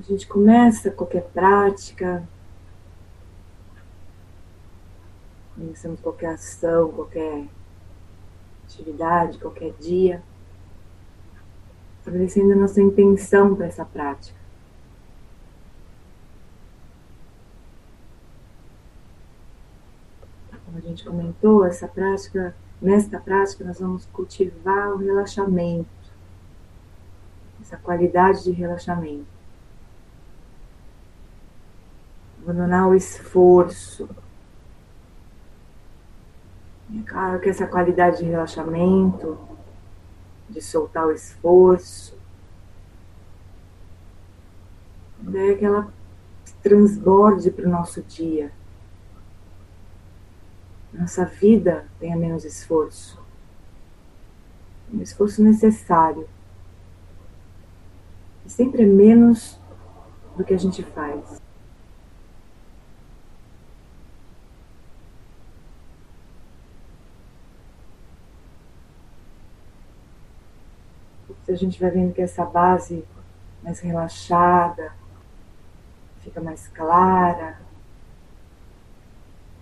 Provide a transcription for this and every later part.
A gente começa qualquer prática, começamos qualquer ação, qualquer atividade, qualquer dia, estabelecendo a nossa intenção para essa prática. Como a gente comentou, essa prática, nesta prática nós vamos cultivar o relaxamento, essa qualidade de relaxamento. Abandonar o esforço, é claro que essa qualidade de relaxamento, de soltar o esforço, é que ela transborde para o nosso dia. Nossa vida tenha menos esforço. Um esforço necessário. E sempre é menos do que a gente faz. A gente vai vendo que essa base mais relaxada fica mais clara,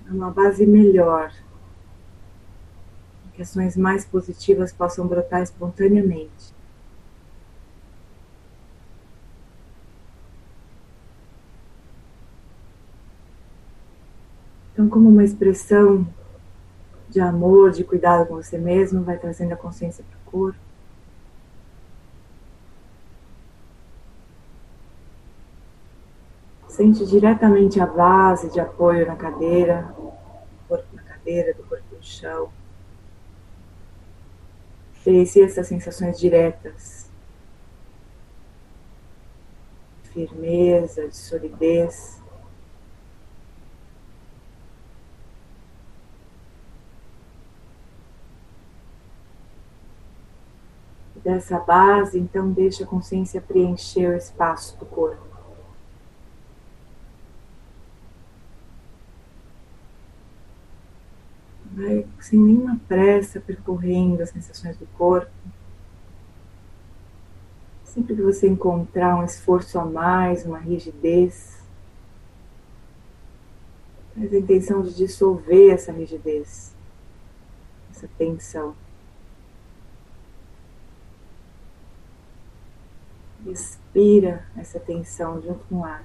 é uma base melhor, que ações mais positivas possam brotar espontaneamente. Então, como uma expressão de amor, de cuidado com você mesmo, vai trazendo a consciência para o corpo. Sente diretamente a base de apoio na cadeira, do corpo na cadeira, do corpo no chão. Experiencia essas sensações diretas. De firmeza, de solidez. dessa base, então deixa a consciência preencher o espaço do corpo. Vai sem nenhuma pressa percorrendo as sensações do corpo. Sempre que você encontrar um esforço a mais, uma rigidez, faz a intenção de dissolver essa rigidez, essa tensão. Respira essa tensão junto com o ar.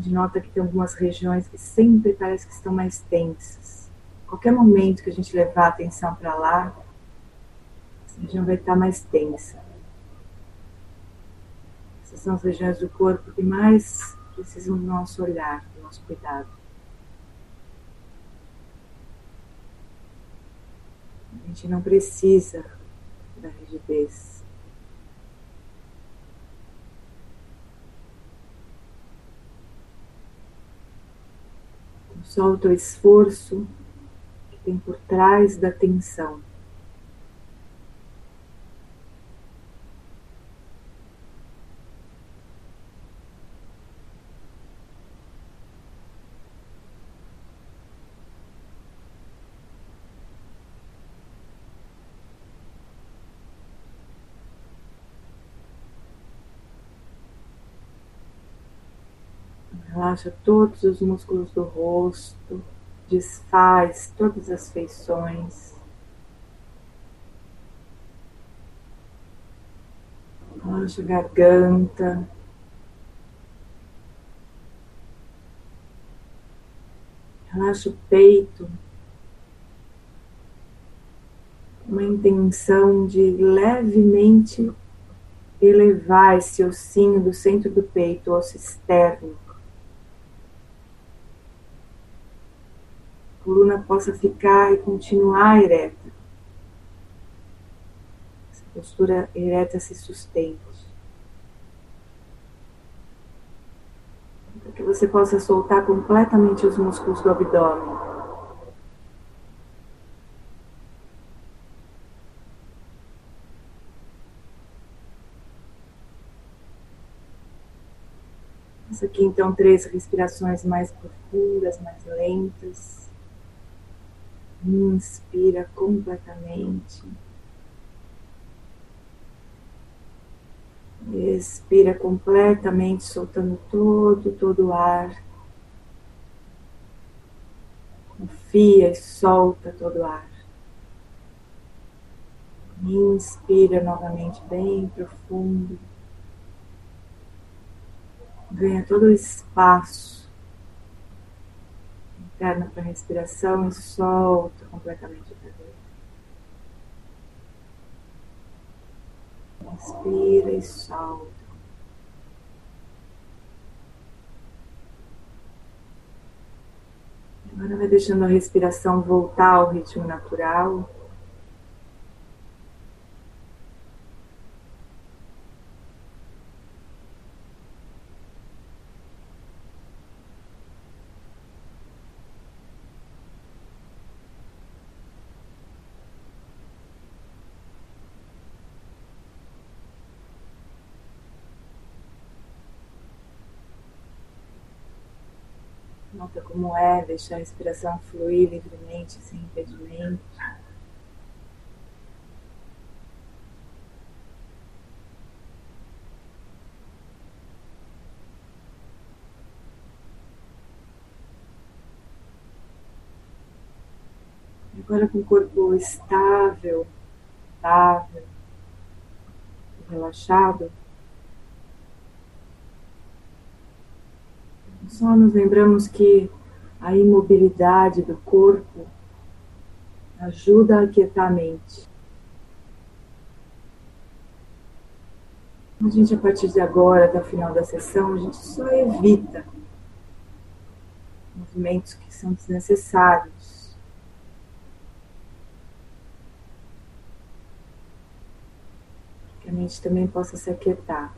Gente nota que tem algumas regiões que sempre parece que estão mais tensas. Qualquer momento que a gente levar a atenção para lá, essa região vai estar mais tensa. Essas são as regiões do corpo que mais precisam do nosso olhar, do nosso cuidado. A gente não precisa da rigidez. Solta o esforço que tem por trás da tensão. Relaxa todos os músculos do rosto, desfaz todas as feições. Relaxa a garganta. Relaxa o peito. Uma intenção de levemente elevar esse ossinho do centro do peito, osso externo. Coluna possa ficar e continuar ereta. Essa postura ereta se sustente. Para que você possa soltar completamente os músculos do abdômen. Faça aqui então três respirações mais profundas, mais lentas. Inspira completamente. Expira completamente, soltando todo, todo o ar. Confia e solta todo o ar. Inspira novamente bem profundo. Ganha todo o espaço interno para a respiração e solta completamente outra vez. Inspira e solta. Agora vai deixando a respiração voltar ao ritmo natural. Nota como é deixar a respiração fluir livremente, sem impedimento. Agora com o corpo estável, estável, relaxado, Só nos lembramos que a imobilidade do corpo ajuda a aquietar a mente. A gente, a partir de agora, até o final da sessão, a gente só evita movimentos que são desnecessários. Que a mente também possa se aquietar.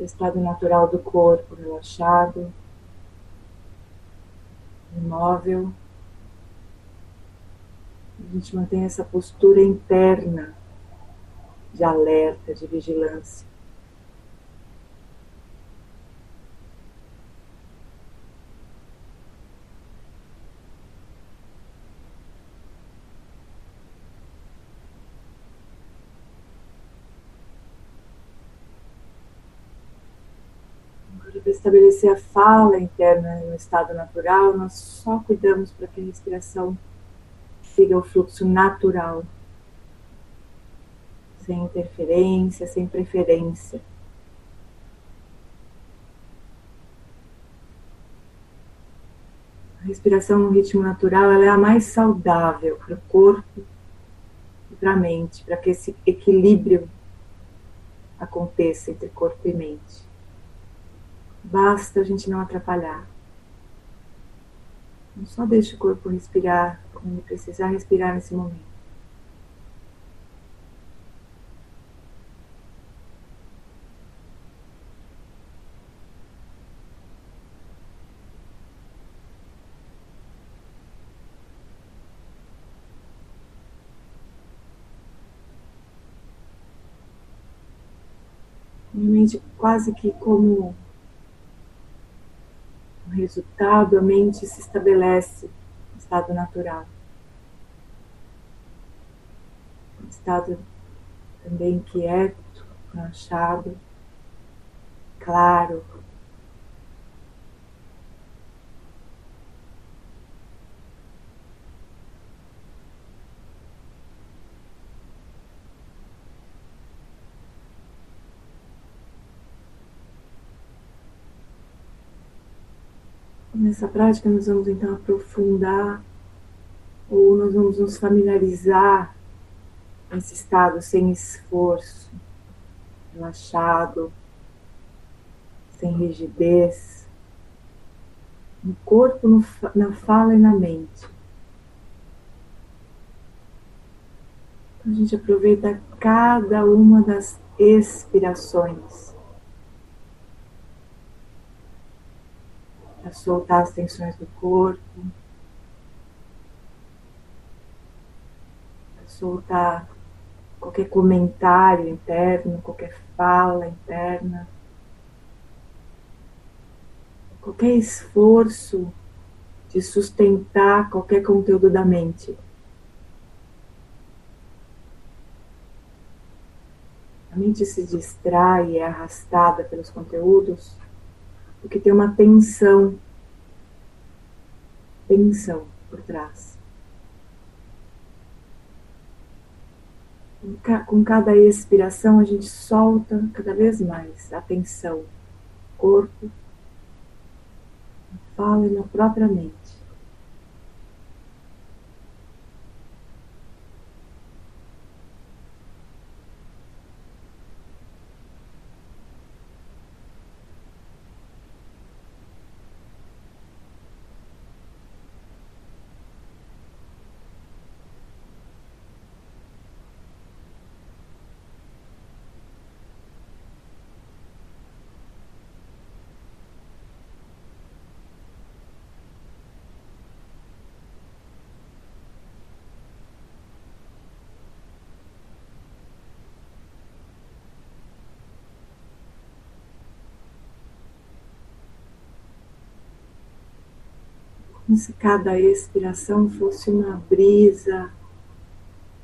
Seu estado natural do corpo relaxado, imóvel. A gente mantém essa postura interna de alerta, de vigilância. Para estabelecer a fala interna no estado natural, nós só cuidamos para que a respiração siga o fluxo natural, sem interferência, sem preferência. A respiração no ritmo natural ela é a mais saudável para o corpo e para a mente, para que esse equilíbrio aconteça entre corpo e mente. Basta a gente não atrapalhar. Não só deixe o corpo respirar como ele precisar respirar nesse momento. Minha mente quase que como resultado, a mente se estabelece no estado natural. Um estado também quieto, relaxado, claro, Nessa prática, nós vamos então aprofundar ou nós vamos nos familiarizar nesse estado sem esforço, relaxado, sem rigidez, no corpo, no, na fala e na mente. Então, a gente aproveita cada uma das expirações para soltar as tensões do corpo, para soltar qualquer comentário interno, qualquer fala interna, qualquer esforço de sustentar qualquer conteúdo da mente. A mente se distrai é arrastada pelos conteúdos porque tem uma tensão, tensão por trás. Com cada expiração, a gente solta cada vez mais a tensão, corpo, fala e na própria mente. Como se cada expiração fosse uma brisa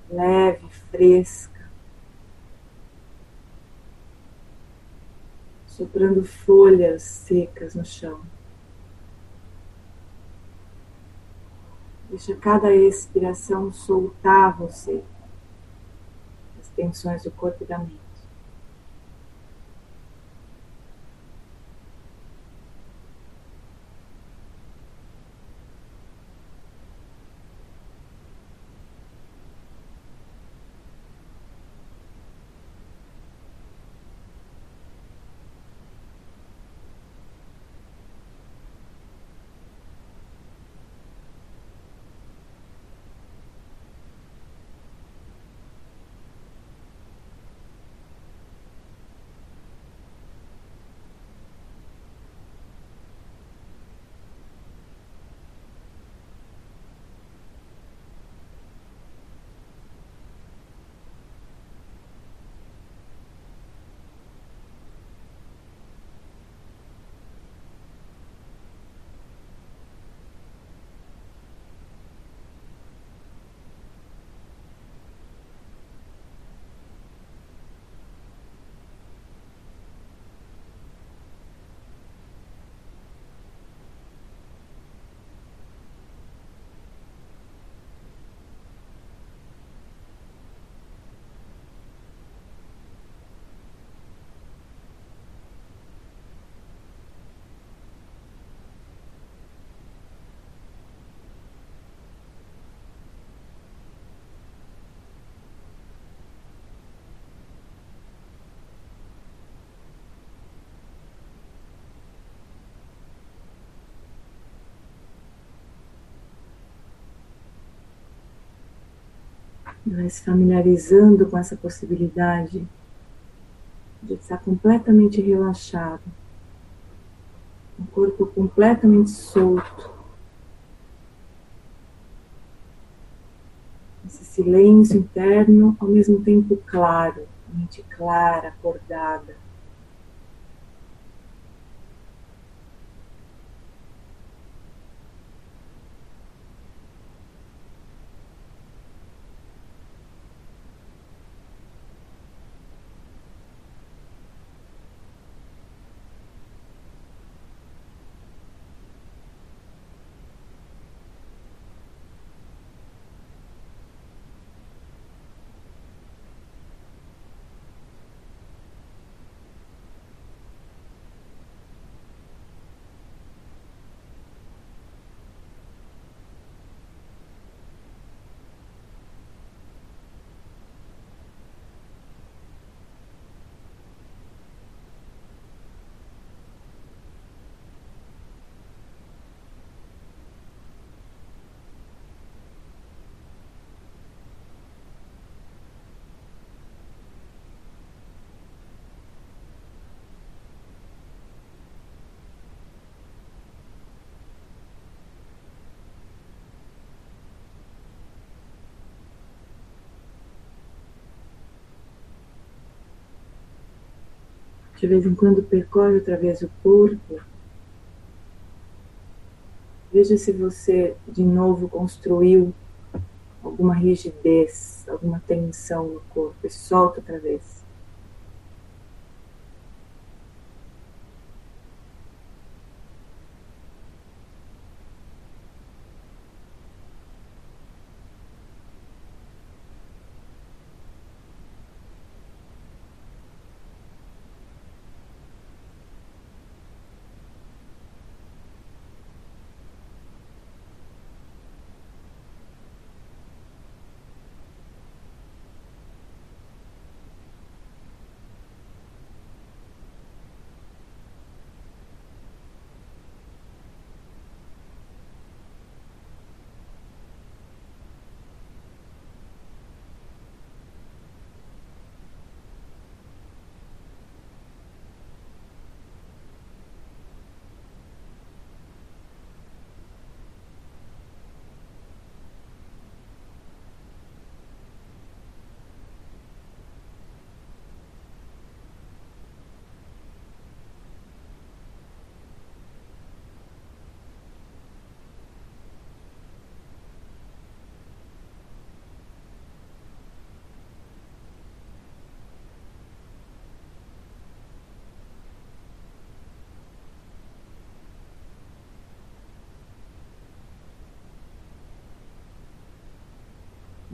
leve, fresca, soprando folhas secas no chão. Deixa cada expiração soltar você, as tensões do corpo e da mente. Vai se familiarizando com essa possibilidade de estar completamente relaxado, o corpo completamente solto. Esse silêncio interno, ao mesmo tempo claro, mente clara, acordada. De vez em quando percorre através do corpo. Veja se você de novo construiu alguma rigidez, alguma tensão no corpo e solta outra vez.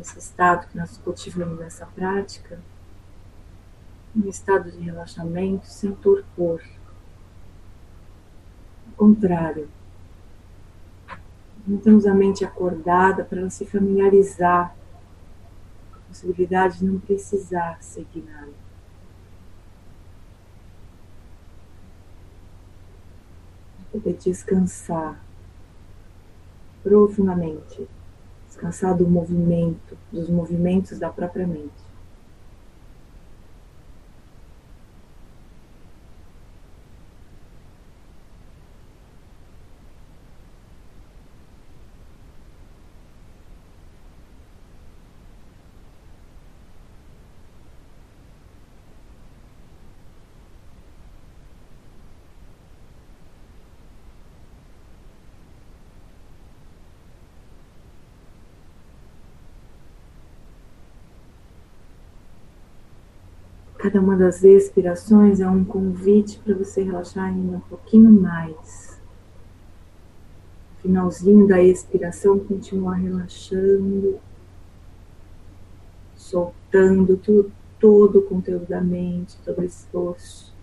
Esse estado que nós cultivamos nessa prática, um estado de relaxamento sem torpor. Ao contrário, mantemos a mente acordada para ela se familiarizar com a possibilidade de não precisar seguir nada. Poder descansar profundamente descansar do movimento, dos movimentos da própria mente. Cada uma das expirações é um convite para você relaxar ainda um pouquinho mais. Finalzinho da expiração, continuar relaxando, soltando tudo, todo o conteúdo da mente, todo o esforço.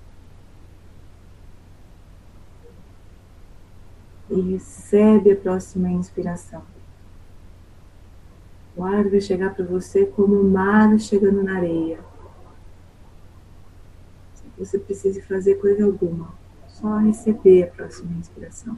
E recebe a próxima inspiração. O ar vai chegar para você como o mar chegando na areia você precise fazer coisa alguma, só receber a próxima inspiração.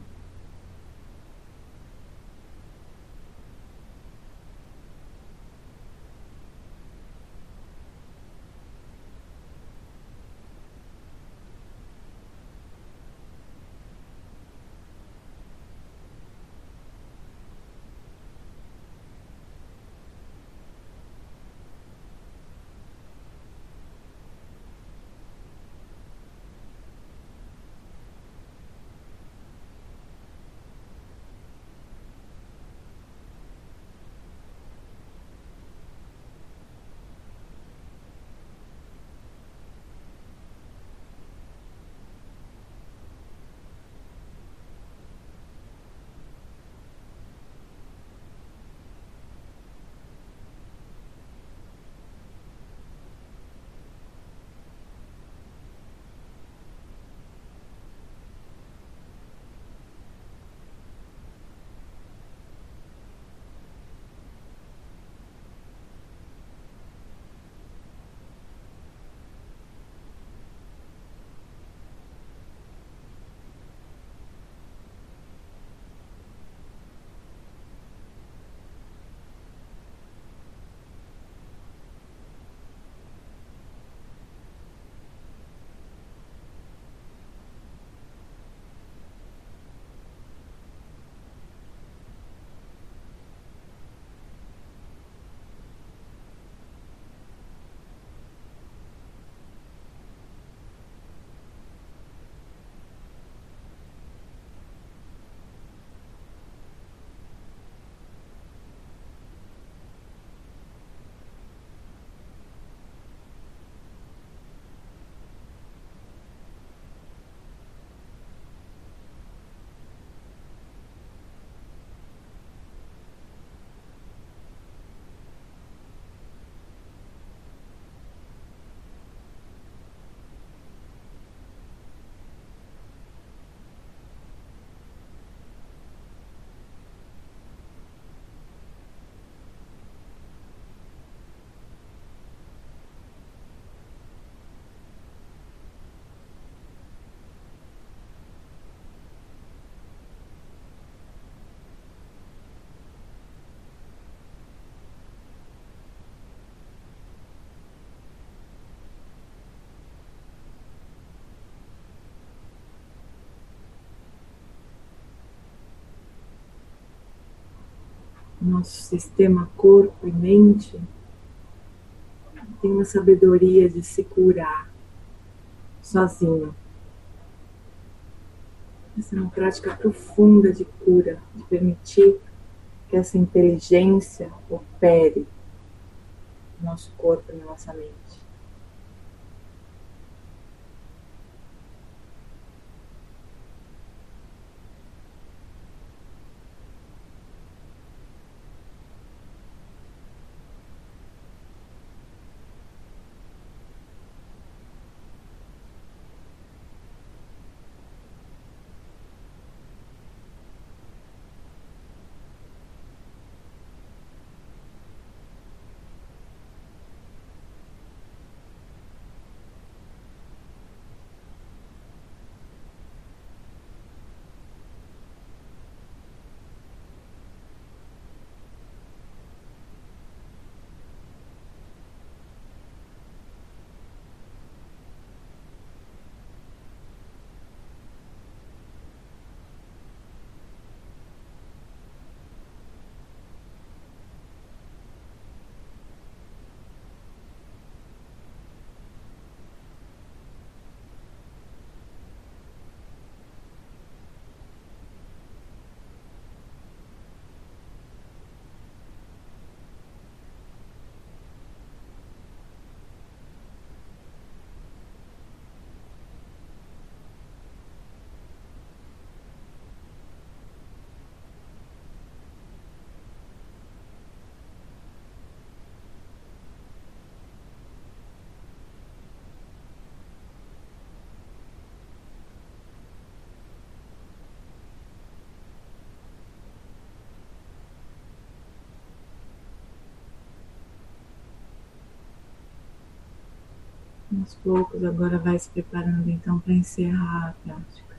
Nosso sistema corpo e mente tem uma sabedoria de se curar sozinho. Essa é uma prática profunda de cura, de permitir que essa inteligência opere no nosso corpo e na nossa mente. Aos poucos, agora vai se preparando então para encerrar a prática.